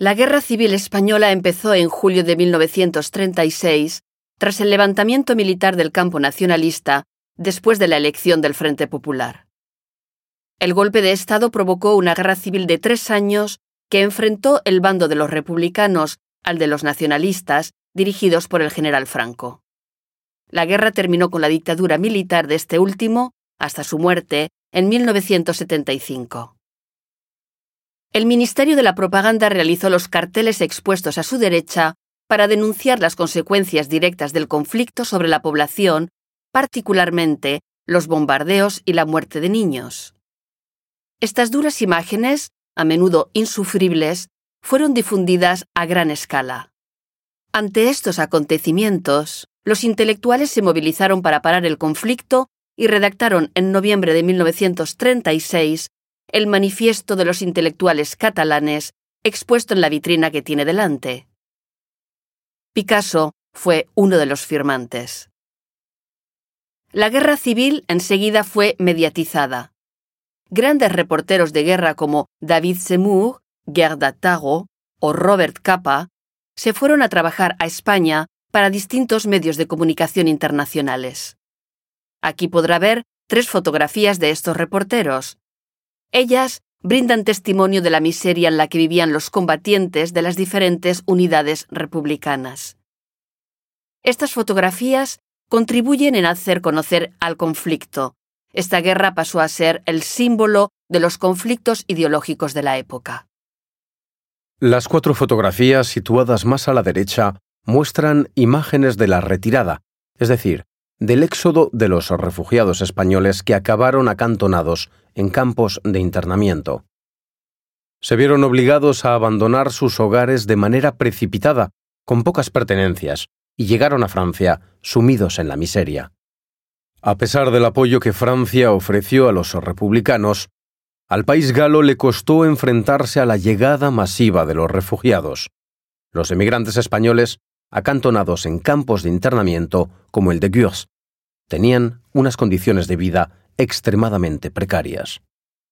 La Guerra Civil Española empezó en julio de 1936 tras el levantamiento militar del campo nacionalista después de la elección del Frente Popular. El golpe de Estado provocó una guerra civil de tres años que enfrentó el bando de los republicanos al de los nacionalistas, dirigidos por el general Franco. La guerra terminó con la dictadura militar de este último, hasta su muerte, en 1975. El Ministerio de la Propaganda realizó los carteles expuestos a su derecha para denunciar las consecuencias directas del conflicto sobre la población, particularmente los bombardeos y la muerte de niños. Estas duras imágenes, a menudo insufribles, fueron difundidas a gran escala. Ante estos acontecimientos, los intelectuales se movilizaron para parar el conflicto y redactaron en noviembre de 1936 el Manifiesto de los Intelectuales Catalanes, expuesto en la vitrina que tiene delante. Picasso fue uno de los firmantes. La guerra civil enseguida fue mediatizada. Grandes reporteros de guerra como David Seymour, Gerda Tago o Robert Capa se fueron a trabajar a España para distintos medios de comunicación internacionales. Aquí podrá ver tres fotografías de estos reporteros. Ellas brindan testimonio de la miseria en la que vivían los combatientes de las diferentes unidades republicanas. Estas fotografías contribuyen en hacer conocer al conflicto. Esta guerra pasó a ser el símbolo de los conflictos ideológicos de la época. Las cuatro fotografías situadas más a la derecha muestran imágenes de la retirada, es decir, del éxodo de los refugiados españoles que acabaron acantonados en campos de internamiento. Se vieron obligados a abandonar sus hogares de manera precipitada, con pocas pertenencias, y llegaron a Francia sumidos en la miseria. A pesar del apoyo que Francia ofreció a los republicanos, al país galo le costó enfrentarse a la llegada masiva de los refugiados. Los emigrantes españoles acantonados en campos de internamiento como el de Gurs, tenían unas condiciones de vida extremadamente precarias.